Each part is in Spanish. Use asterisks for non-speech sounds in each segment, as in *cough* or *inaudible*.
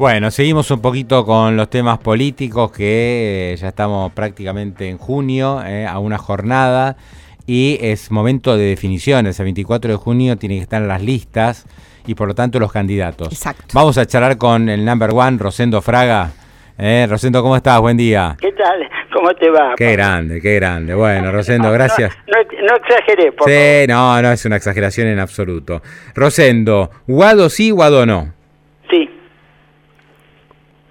Bueno, seguimos un poquito con los temas políticos que eh, ya estamos prácticamente en junio, eh, a una jornada, y es momento de definiciones. El 24 de junio tienen que estar las listas y por lo tanto los candidatos. Exacto. Vamos a charlar con el number one, Rosendo Fraga. Eh, Rosendo, ¿cómo estás? Buen día. ¿Qué tal? ¿Cómo te va? Qué grande, qué grande. Bueno, Rosendo, gracias. No, no, exageré, por Sí, no, no es una exageración en absoluto. Rosendo, ¿Guado sí, Guado no?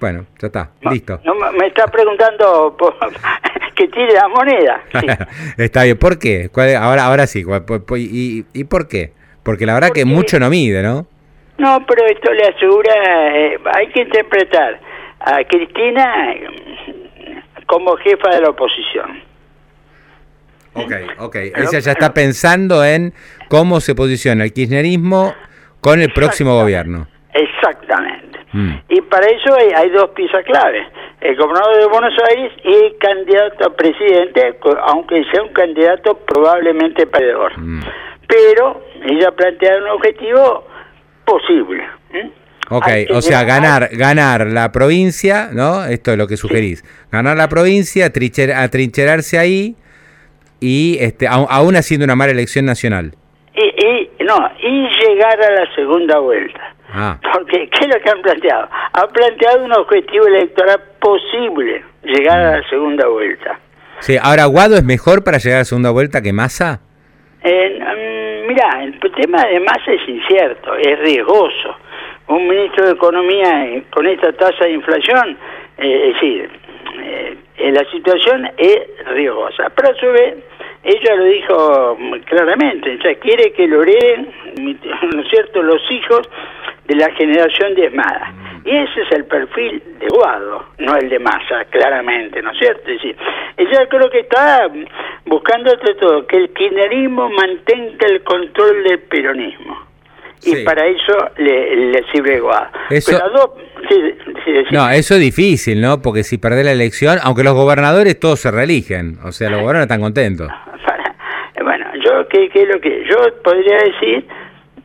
Bueno, ya está, No, listo. no, me está preguntando por, *laughs* que tire la moneda. Sí. *laughs* está bien, ¿por qué? ¿Cuál- ahora, ahora sí, y, ¿y por qué? Porque la verdad que mucho no mide, ¿no? No, pero esto le asegura, eh, hay que interpretar a Cristina como jefa de la oposición. Ok, ok. Ella ya está pensando en cómo se posiciona el kirchnerismo con el próximo gobierno. Exactamente. Mm. Y para eso hay, hay dos piezas claves. El gobernador de Buenos Aires y el candidato a presidente, aunque sea un candidato probablemente perdedor. Mm. Pero ella plantea un objetivo posible. ¿m? Ok, o sea, ganar, ganar la provincia, ¿no? Esto es lo que sugerís. Ganar la provincia, trincher- atrincherarse ahí y este, aún haciendo una mala elección nacional. Y, y- no, y llegar a la segunda vuelta. Ah, Porque, ¿qué es lo que han planteado? Han planteado un objetivo electoral posible, llegar a la segunda vuelta. sí. Ahora, ¿Guado es mejor para llegar a la segunda vuelta que Massa? Eh, mirá, el tema de masa es incierto, es riesgoso. Un ministro de Economía eh, con esta tasa de inflación, eh, es decir, eh, eh, la situación es riesgosa. Pero a su vez, ella lo dijo claramente, ella quiere que lo hereden, *laughs* ¿no es cierto?, los hijos de la generación diezmada. Y ese es el perfil de Guado, no el de Massa, claramente, ¿no es cierto? Es decir, ella creo que está buscando entre todo que el kirchnerismo mantenga el control del peronismo. Y Sí. para eso le, le sirve Guado. Eso- Pero a dos, sí, sí, sí. No, eso es difícil, ¿no? Porque si perdés la elección, aunque los gobernadores todos se reeligen, o sea, los gobernadores están contentos. *laughs* Bueno, yo qué, qué es lo que yo podría decir,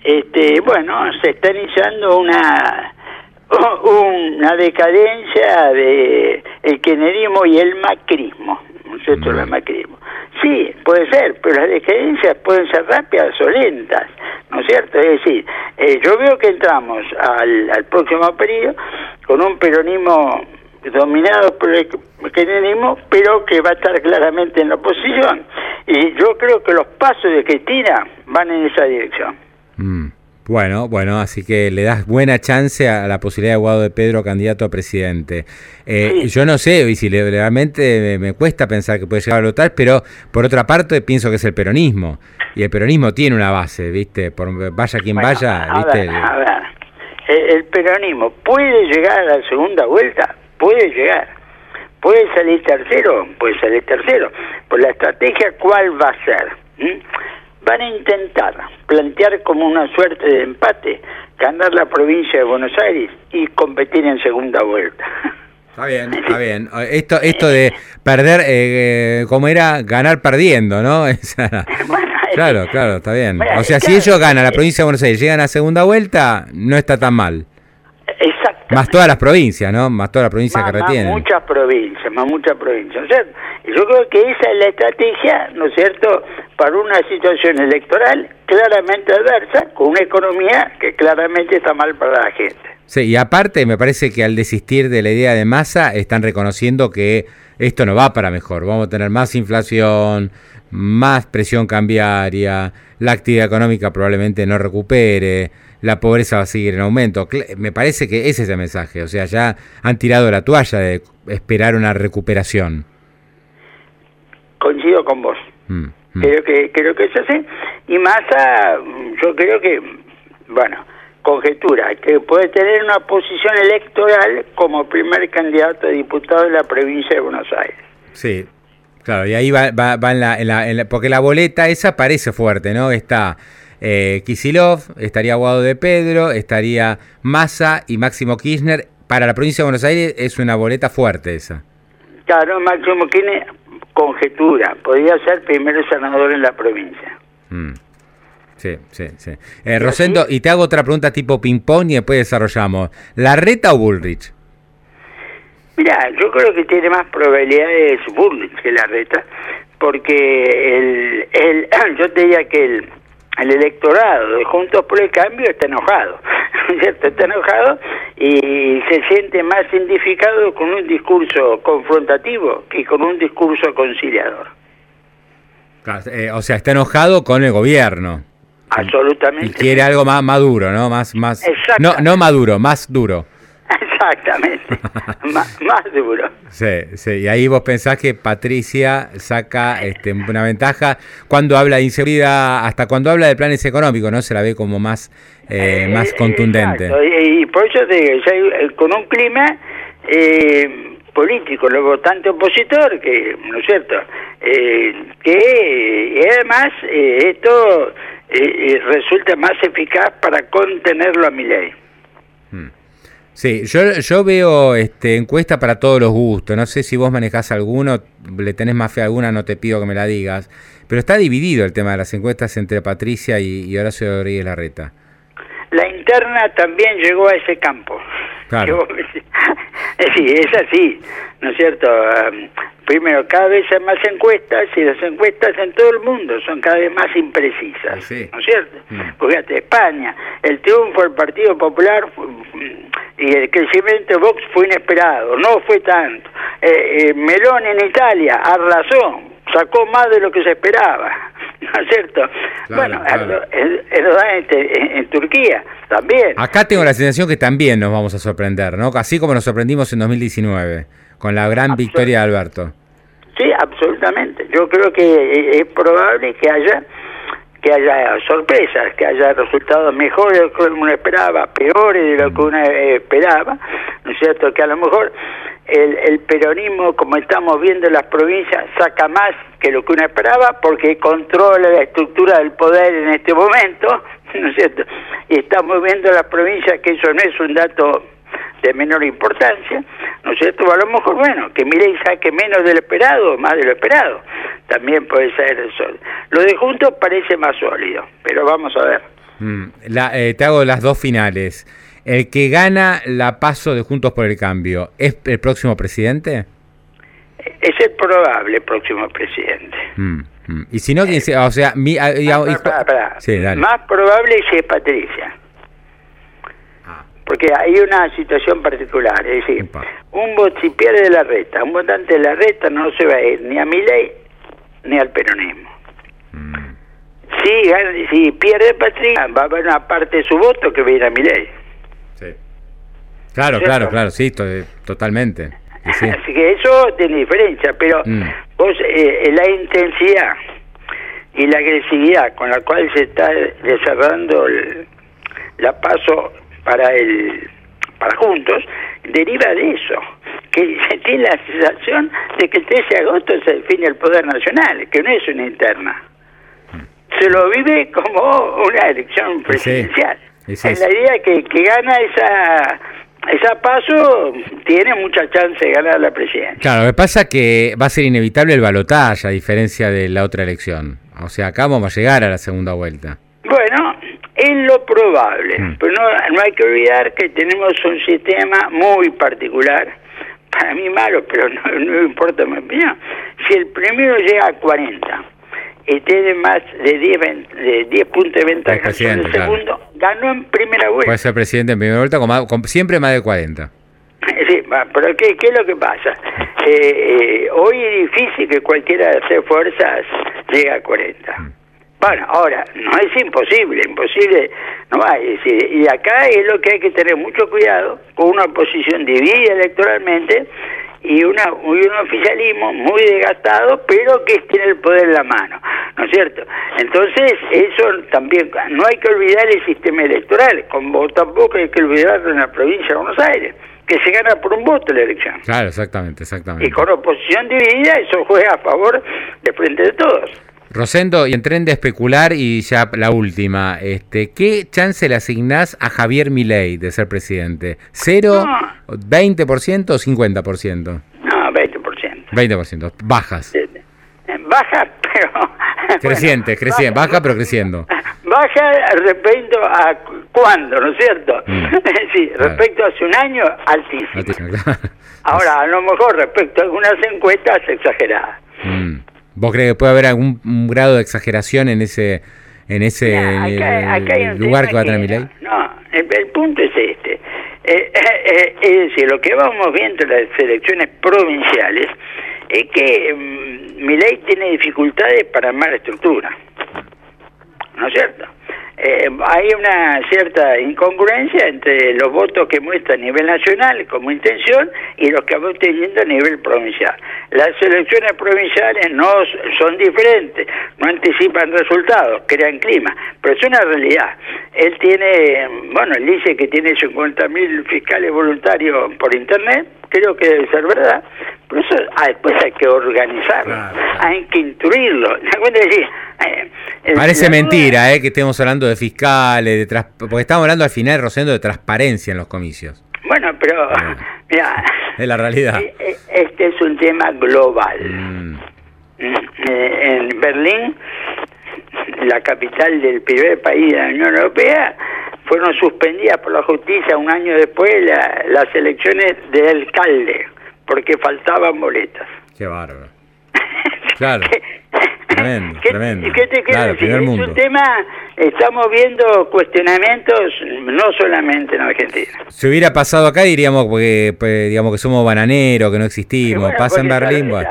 este, bueno, se está iniciando una *laughs* una decadencia de el kirchnerismo y el macrismo, ¿no es cierto? El macrismo. Sí, puede ser, pero las decadencias pueden ser rápidas o lentas, ¿no es cierto? Es decir, eh, yo veo que entramos al, al próximo periodo con un peronismo dominado por el kirchnerismo, pero que va a estar claramente en la oposición. Y yo creo que los pasos de Cristina van en esa dirección. Mm. Bueno, bueno, así que le das buena chance a la posibilidad de Guado de Pedro candidato a presidente. Eh, Sí. Yo no sé, y si le- realmente me, cuesta pensar que puede llegar a votar, pero por otra parte pienso que es el peronismo. Y el peronismo tiene una base, ¿viste? Por, vaya quien Bueno, vaya, a ¿viste? ver, a ver. El, el peronismo puede llegar a la segunda vuelta, puede llegar. Puede salir tercero, puede salir tercero. Por la estrategia, ¿cuál va a ser? ¿Mm? Van a intentar plantear como una suerte de empate, ganar la provincia de Buenos Aires y competir en segunda vuelta. Está bien, *laughs* está bien. Esto, esto de perder, eh, eh, ¿cómo era? Ganar perdiendo, ¿no? *laughs* *laughs* Bueno, claro, claro, está bien. O sea, si ellos ganan la eh, provincia de Buenos Aires, llegan a segunda vuelta, no está tan mal. Exacto. Más todas las provincias, ¿no? Más todas las provincias más, que más retienen. muchas provincias, más muchas provincias, ¿no es cierto? Y yo creo que esa es la estrategia, ¿no es cierto?, para una situación electoral claramente adversa, con una economía que claramente está mal para la gente. Sí, y aparte me parece que al desistir de la idea de masa están reconociendo que esto no va para mejor. Vamos a tener más inflación, más presión cambiaria, la actividad económica probablemente no recupere, la pobreza va a seguir en aumento. Me parece que ese es el mensaje. O sea, ya han tirado la toalla de esperar una recuperación. Coincido con vos. Mm. Creo que creo que es así. Y Massa, mm, yo creo que, bueno, conjetura, que puede tener una posición electoral como primer candidato a diputado de la provincia de Buenos Aires. Sí, claro, y ahí va, va, va en, la, en la- en la- porque la boleta esa parece fuerte, ¿no? Está eh, Kisilov, estaría Guado de Pedro, estaría Massa y Máximo Kirchner. Para la provincia de Buenos Aires es una boleta fuerte esa. Claro, Máximo tiene conjetura, podría ser primero senador en la provincia. Mm. Sí, sí, sí. Eh, Rosendo, y te hago otra pregunta tipo ping-pong y después desarrollamos. ¿La reta o Bullrich? Mira, yo creo que tiene más probabilidades Bullrich que la reta, porque el, el, *clears throat* yo te diría que el, el electorado de Juntos por el Cambio está enojado, *laughs* ¿cierto? Está enojado y se siente más identificado con un discurso confrontativo que con un discurso conciliador. Eh, o sea, está enojado con el gobierno. Absolutamente. Y quiere algo más maduro, ¿no? Más, más. No, no maduro, más duro. Exactamente, *laughs* más, más, duro. Sí, sí, y ahí vos pensás que Patricia saca este, una ventaja cuando habla de inseguridad, hasta cuando habla de planes económicos, ¿no? Se la ve como más, eh, más eh, contundente. Y, por eso te digo, eh, con un clima eh, político, luego votante opositor, que, ¿no es cierto? que además esto resulta más eficaz para contenerlo a mi ley. Hmm. Sí, yo, yo veo este, encuesta para todos los gustos. No sé si vos manejás alguno, le tenés más fe a alguna, no te pido que me la digas. Pero está dividido el tema de las encuestas entre Patricia y, Horacio Rodríguez Larreta. La interna también llegó a ese campo. Claro. *laughs* sí, es así, ¿no es cierto? Primero, cada vez hay más encuestas y las encuestas en todo el mundo son cada vez más imprecisas, ¿no es cierto? Mm. Fíjate, España, el triunfo del Partido Popular y el crecimiento de Vox fue inesperado, no fue tanto. Eh, eh, Melón en Italia arrasó, sacó más de lo que se esperaba, *laughs* ¿no es cierto? bueno, En, Turquía también. Acá tengo la sensación que también nos vamos a sorprender, ¿no? Así como nos sorprendimos en 2019, con la gran victoria de Alberto. Sí, absolutamente. Yo creo que es probable que haya que haya sorpresas, que haya resultados mejores de lo que uno esperaba, peores de lo que uno esperaba, ¿no es cierto? Que a lo mejor el, el peronismo, como estamos viendo en las provincias, saca más que lo que uno esperaba porque controla la estructura del poder en este momento, *laughs* ¿no es cierto? Y estamos viendo en las provincias que eso no es un dato de menor importancia, ¿no es cierto? A lo mejor, bueno, que Milei saque menos de lo esperado, más de lo esperado, también puede ser eso. Lo de Juntos parece más sólido, pero vamos a ver. Mm, eh, te hago las dos finales. ¿El que gana la paso de Juntos por el Cambio es el próximo presidente? Es el probable próximo presidente. Mm, mm. Y si no, o sea, mi, ah, más probable es Patricia porque hay una situación particular, es decir, un voto si pierde la reta, un votante de la reta no se va a ir ni a mi ley ni al peronismo. Mm. Si, si pierde Patricia, va a haber una parte de su voto que va a ir a mi ley. Sí. Claro, claro, claro, sí, totalmente. Así que eso tiene diferencia, pero mm. vos, eh, la intensidad y la agresividad con la cual se está desarrollando el, la paso para el para juntos deriva de eso que se tiene la sensación de que el 13 de agosto se define el poder nacional que no es una interna se lo vive como una elección presidencial es la idea que, que gana esa esa paso tiene mucha chance de ganar la presidencia. Claro, lo que pasa es que va a ser inevitable el balotaje a diferencia de la otra elección. O sea, acá vamos a llegar a la segunda vuelta. Bueno, es lo probable, mm. pero no, no hay que olvidar que tenemos un sistema muy particular, para mí malo, pero no, importa mi opinión. Si el primero llega a 40 y tiene más de 10, de 10 puntos de ventaja en el segundo, ganó en primera vuelta. Puede ser presidente en primera vuelta con, siempre más de 40. *laughs* Sí, pero ¿qué, ¿qué, es lo que pasa? Eh, eh, hoy es difícil que cualquiera de hacer fuerzas llegue a 40. Bueno, ahora, no es imposible, imposible no hay. Y acá es lo que hay que tener mucho cuidado con una oposición dividida electoralmente y, una, un oficialismo muy desgastado, pero que tiene el poder en la mano, ¿no es cierto? Entonces, eso también, no hay que olvidar el sistema electoral, como tampoco hay que olvidarlo en la provincia de Buenos Aires que se gana por un voto la elección. Claro, exactamente, exactamente. Y con oposición dividida, eso juega a favor de frente de todos. Rosendo, y en tren de especular y ya la última, este, ¿qué chance le asignás a Javier Milei de ser presidente? ¿Cero, 20% o 50%? No, 20%. 20%, bajas. Baja, pero... *laughs* Creciente, creciente, baja pero creciendo. baja respecto a cuándo, ¿no es cierto? Mm. *laughs* sí, Claro. respecto a hace un año. Altísimo, claro. Ahora, *laughs* a lo mejor respecto a algunas encuestas, exageradas. Mm. ¿Vos crees que puede haber algún un grado de exageración en ese en ese Mira, acá- acá hay un lugar que va a tener Milei? No, el, el punto es este. Eh, eh, eh, es decir, lo que vamos viendo en las elecciones provinciales es que mm, Milei tiene dificultades para armar la estructura. ¿No es cierto? Eh, hay una cierta incongruencia entre los votos que muestra a nivel nacional como intención y los que va obteniendo a nivel provincial. Las elecciones provinciales no son diferentes, no anticipan resultados, crean clima, pero es una realidad. Él tiene, bueno, él dice que tiene 50.000 fiscales voluntarios por internet, creo que debe ser verdad, pero eso ah, después hay que organizarlo, Claro, claro. hay que instruirlo. Eh, eh, Parece duda- mentira, ¿eh? Que estemos hablando de fiscales, de tras- porque estamos hablando al final, Rosendo, de transparencia en los comicios. Bueno, pero, Ah. *laughs* mira, Es la realidad. eh, este es un tema global. Mm. Mm, En Berlín, la capital del primer país de la Unión Europea, fueron suspendidas por la justicia un año después la- las elecciones de alcalde, porque faltaban boletas. Qué bárbaro. *laughs* Claro. ¿Qué- Tremendo, ¿Qué, tremendo. qué te Claro, decir? Es mundo. un tema, estamos viendo cuestionamientos no solamente en Argentina. Si hubiera pasado acá diríamos porque pues, digamos que somos bananeros, que no existimos. Bueno, Pasa en Berlín, La,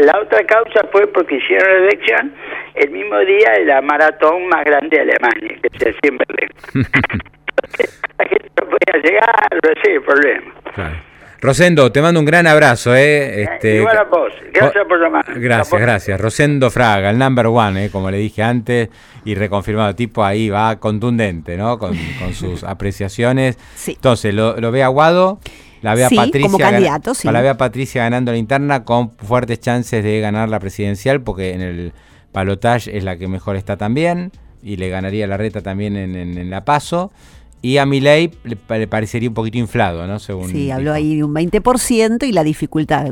la otra causa fue porque hicieron la elección el mismo día de la maratón más grande de Alemania, que se hacía en Berlín. Entonces, *laughs* *laughs* la gente no podía llegar, es el problema. Claro. Rosendo, te mando un gran abrazo, ¿eh? Este, igual a vos. Gracias por llamar. Gracias, gracias. Rosendo Fraga, el number one, ¿eh? como le dije antes, y reconfirmado, tipo ahí va contundente, ¿no? Con, con sus *laughs* apreciaciones. Sí. Entonces, lo, lo ve Aguado, la ve a Sí, Patricia. como candidato, sí. La ve a Patricia ganando la interna con fuertes chances de ganar la presidencial, porque en el balotage es la que mejor está también, y le ganaría la reta también en, en- en la paso. Y a Milei le, pa- le parecería un poquito inflado, ¿no? Según Sí, habló dijo. ahí de un 20% y la dificultad